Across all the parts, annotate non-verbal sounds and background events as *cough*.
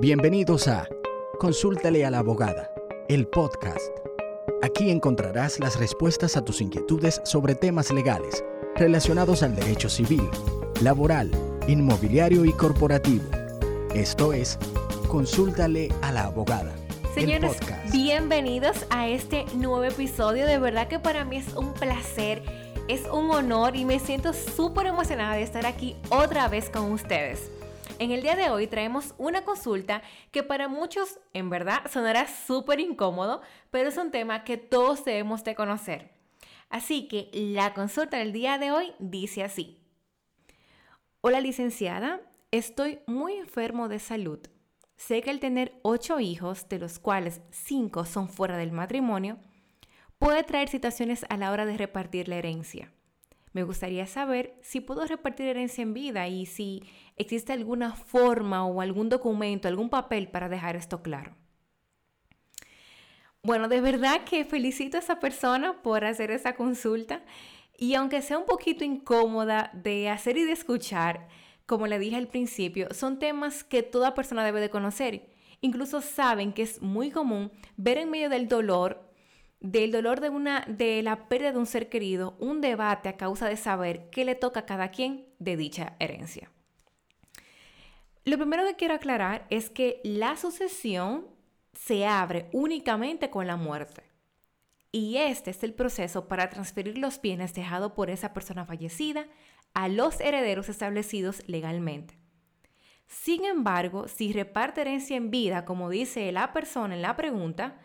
Bienvenidos a Consúltale a la abogada, el podcast. Aquí encontrarás las respuestas a tus inquietudes sobre temas legales relacionados al derecho civil, laboral, inmobiliario y corporativo. Esto es Consúltale a la abogada. Señores, bienvenidos a este nuevo episodio. De verdad que para mí es un placer, es un honor y me siento súper emocionada de estar aquí otra vez con ustedes. En el día de hoy traemos una consulta que para muchos en verdad sonará súper incómodo, pero es un tema que todos debemos de conocer. Así que la consulta del día de hoy dice así. Hola licenciada, estoy muy enfermo de salud. Sé que el tener ocho hijos, de los cuales cinco son fuera del matrimonio, puede traer situaciones a la hora de repartir la herencia. Me gustaría saber si puedo repartir herencia en vida y si existe alguna forma o algún documento, algún papel para dejar esto claro. Bueno, de verdad que felicito a esa persona por hacer esa consulta y aunque sea un poquito incómoda de hacer y de escuchar, como le dije al principio, son temas que toda persona debe de conocer. Incluso saben que es muy común ver en medio del dolor del dolor de, una, de la pérdida de un ser querido, un debate a causa de saber qué le toca a cada quien de dicha herencia. Lo primero que quiero aclarar es que la sucesión se abre únicamente con la muerte. Y este es el proceso para transferir los bienes dejados por esa persona fallecida a los herederos establecidos legalmente. Sin embargo, si reparte herencia en vida, como dice la persona en la pregunta,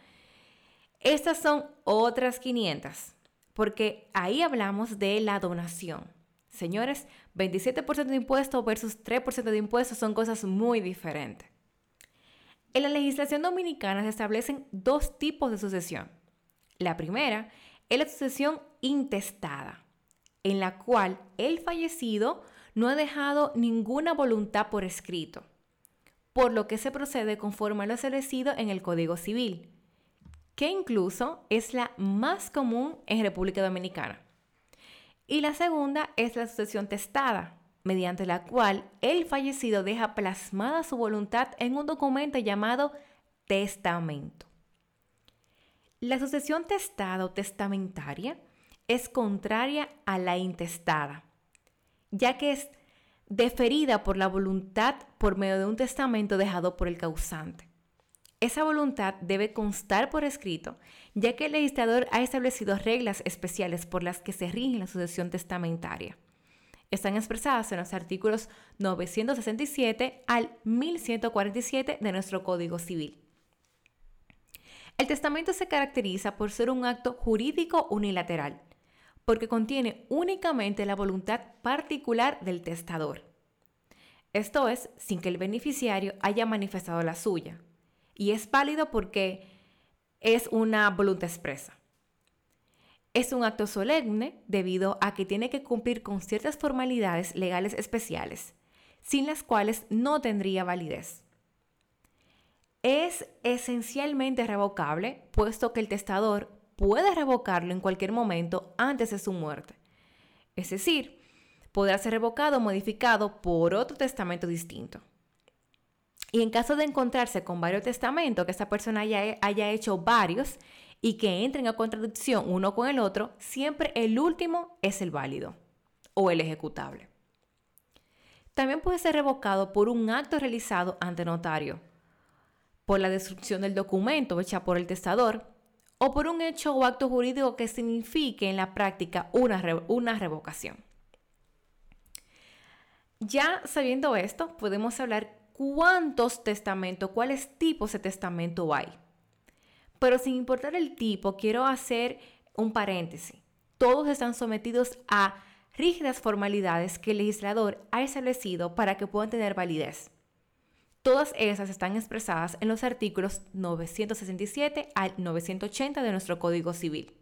estas son otras 500, porque ahí hablamos de la donación. Señores, 27% de impuestos versus 3% de impuestos son cosas muy diferentes. En la legislación dominicana se establecen dos tipos de sucesión. La primera es la sucesión intestada, en la cual el fallecido no ha dejado ninguna voluntad por escrito, por lo que se procede conforme a lo establecido en el Código Civil que incluso es la más común en República Dominicana. Y la segunda es la sucesión testada, mediante la cual el fallecido deja plasmada su voluntad en un documento llamado testamento. La sucesión testada o testamentaria es contraria a la intestada, ya que es deferida por la voluntad por medio de un testamento dejado por el causante. Esa voluntad debe constar por escrito, ya que el legislador ha establecido reglas especiales por las que se rige la sucesión testamentaria. Están expresadas en los artículos 967 al 1147 de nuestro Código Civil. El testamento se caracteriza por ser un acto jurídico unilateral, porque contiene únicamente la voluntad particular del testador. Esto es, sin que el beneficiario haya manifestado la suya y es válido porque es una voluntad expresa. Es un acto solemne debido a que tiene que cumplir con ciertas formalidades legales especiales, sin las cuales no tendría validez. Es esencialmente revocable, puesto que el testador puede revocarlo en cualquier momento antes de su muerte. Es decir, podrá ser revocado o modificado por otro testamento distinto. Y en caso de encontrarse con varios testamentos, que esa persona haya, haya hecho varios y que entren a contradicción uno con el otro, siempre el último es el válido o el ejecutable. También puede ser revocado por un acto realizado ante notario, por la destrucción del documento hecha por el testador o por un hecho o acto jurídico que signifique en la práctica una, una revocación. Ya sabiendo esto, podemos hablar cuántos testamentos, cuáles tipos de testamento hay. Pero sin importar el tipo, quiero hacer un paréntesis. Todos están sometidos a rígidas formalidades que el legislador ha establecido para que puedan tener validez. Todas esas están expresadas en los artículos 967 al 980 de nuestro Código Civil.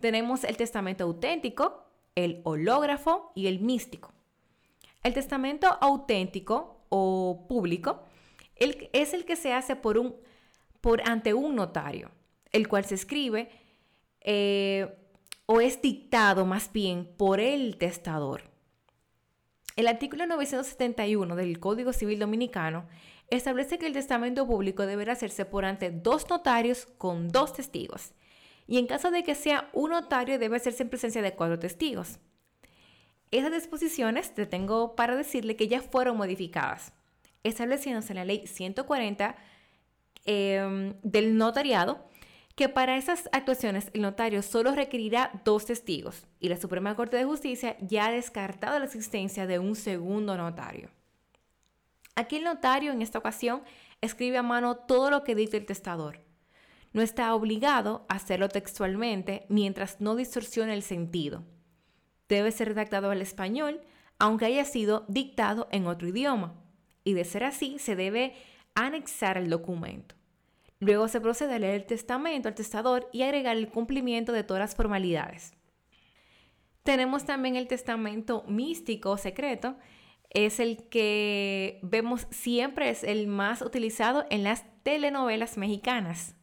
Tenemos el testamento auténtico, el hológrafo y el místico. El testamento auténtico público, es el que se hace por un, por, ante un notario, el cual se escribe eh, o es dictado más bien por el testador. El artículo 971 del Código Civil Dominicano establece que el testamento público deberá hacerse por ante dos notarios con dos testigos. Y en caso de que sea un notario, debe hacerse en presencia de cuatro testigos. Esas disposiciones, te tengo para decirle que ya fueron modificadas, estableciéndose en la ley 140 em, del notariado, que para esas actuaciones el notario solo requerirá dos testigos y la Suprema Corte de Justicia ya ha descartado la existencia de un segundo notario. Aquí el notario en esta ocasión escribe a mano todo lo que dice el testador. No está obligado a hacerlo textualmente mientras no distorsione el sentido. Debe ser redactado al español, aunque haya sido dictado en otro idioma. Y de ser así, se debe anexar el documento. Luego se procede a leer el testamento al testador y agregar el cumplimiento de todas las formalidades. Tenemos también el testamento místico secreto, es el que vemos siempre, es el más utilizado en las telenovelas mexicanas.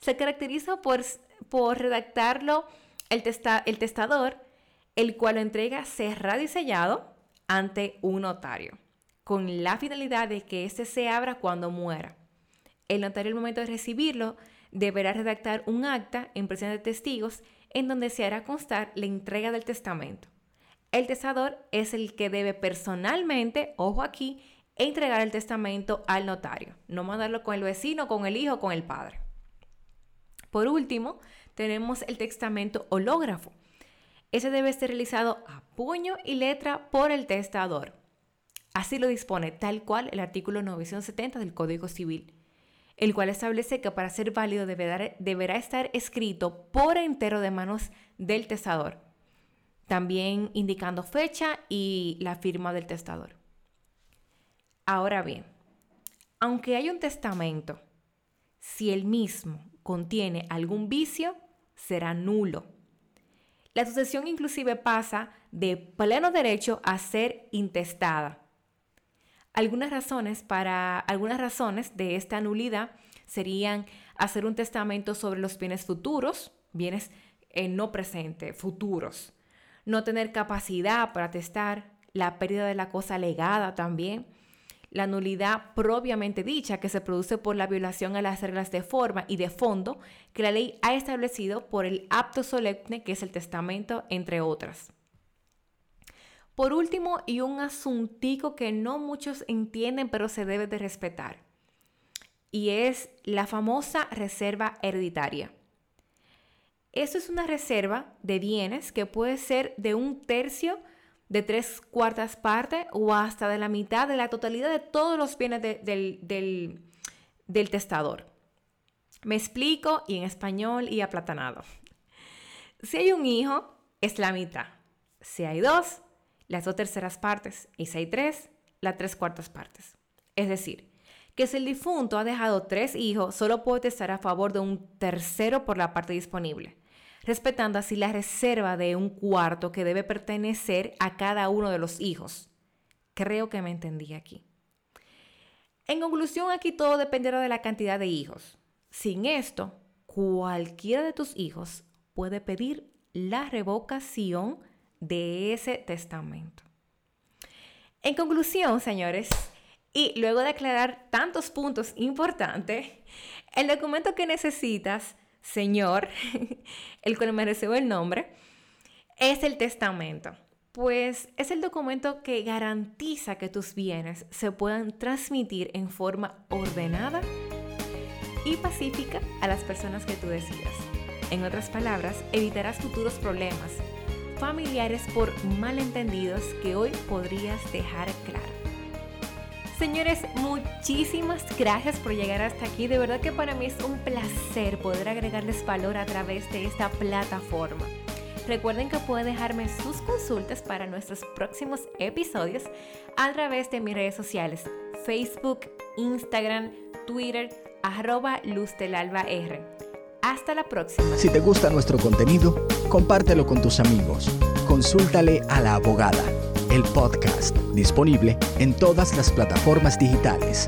Se caracteriza por, por redactarlo el, el testador, el cual lo entrega cerrado y sellado ante un notario, con la finalidad de que éste se abra cuando muera. El notario al momento de recibirlo deberá redactar un acta en presencia de testigos en donde se hará constar la entrega del testamento. El testador es el que debe personalmente, ojo aquí, entregar el testamento al notario, no mandarlo con el vecino, con el hijo, con el padre. Por último, tenemos el testamento hológrafo. Ese debe ser realizado a puño y letra por el testador. Así lo dispone tal cual el artículo 970 del Código Civil, el cual establece que para ser válido deberá estar escrito por entero de manos del testador también indicando fecha y la firma del testador. Ahora bien, aunque hay un testamento, si el mismo contiene algún vicio, será nulo. La sucesión inclusive pasa de pleno derecho a ser intestada. Algunas razones para algunas razones de esta nulidad serían hacer un testamento sobre los bienes futuros, bienes eh, no presentes, futuros, no tener capacidad para testar, la pérdida de la cosa legada también, la nulidad propiamente dicha que se produce por la violación a las reglas de forma y de fondo que la ley ha establecido por el apto solemne que es el testamento, entre otras. Por último, y un asuntico que no muchos entienden pero se debe de respetar, y es la famosa reserva hereditaria. Esto es una reserva de bienes que puede ser de un tercio, de tres cuartas partes o hasta de la mitad de la totalidad de todos los bienes del, del testador. Me explico y en español y aplatanado. Si hay un hijo, es la mitad. Si hay dos, las dos terceras partes. Y si hay tres, las tres cuartas partes. Es decir, que si el difunto ha dejado tres hijos, solo puede testar a favor de un tercero por la parte disponible respetando así la reserva de un cuarto que debe pertenecer a cada uno de los hijos. Creo que me entendí aquí. En conclusión, aquí todo dependerá de la cantidad de hijos. Sin esto, cualquiera de tus hijos puede pedir la revocación de ese testamento. En conclusión, señores, y luego de aclarar tantos puntos importantes, el documento que necesitas Señor, *laughs* el cual mereció el nombre, es el testamento. Pues es el documento que garantiza que tus bienes se puedan transmitir en forma ordenada y pacífica a las personas que tú decidas. En otras palabras, evitarás futuros problemas familiares por malentendidos que hoy podrías dejar claro. Señores, muchísimas gracias por llegar hasta aquí. De verdad que para mí es un placer poder agregarles valor a través de esta plataforma. Recuerden que pueden dejarme sus consultas para nuestros próximos episodios a través de mis redes sociales, Facebook, Instagram, Twitter, arroba R. Hasta la próxima. Si te gusta nuestro contenido, compártelo con tus amigos. Consúltale a la abogada el podcast, disponible en todas las plataformas digitales.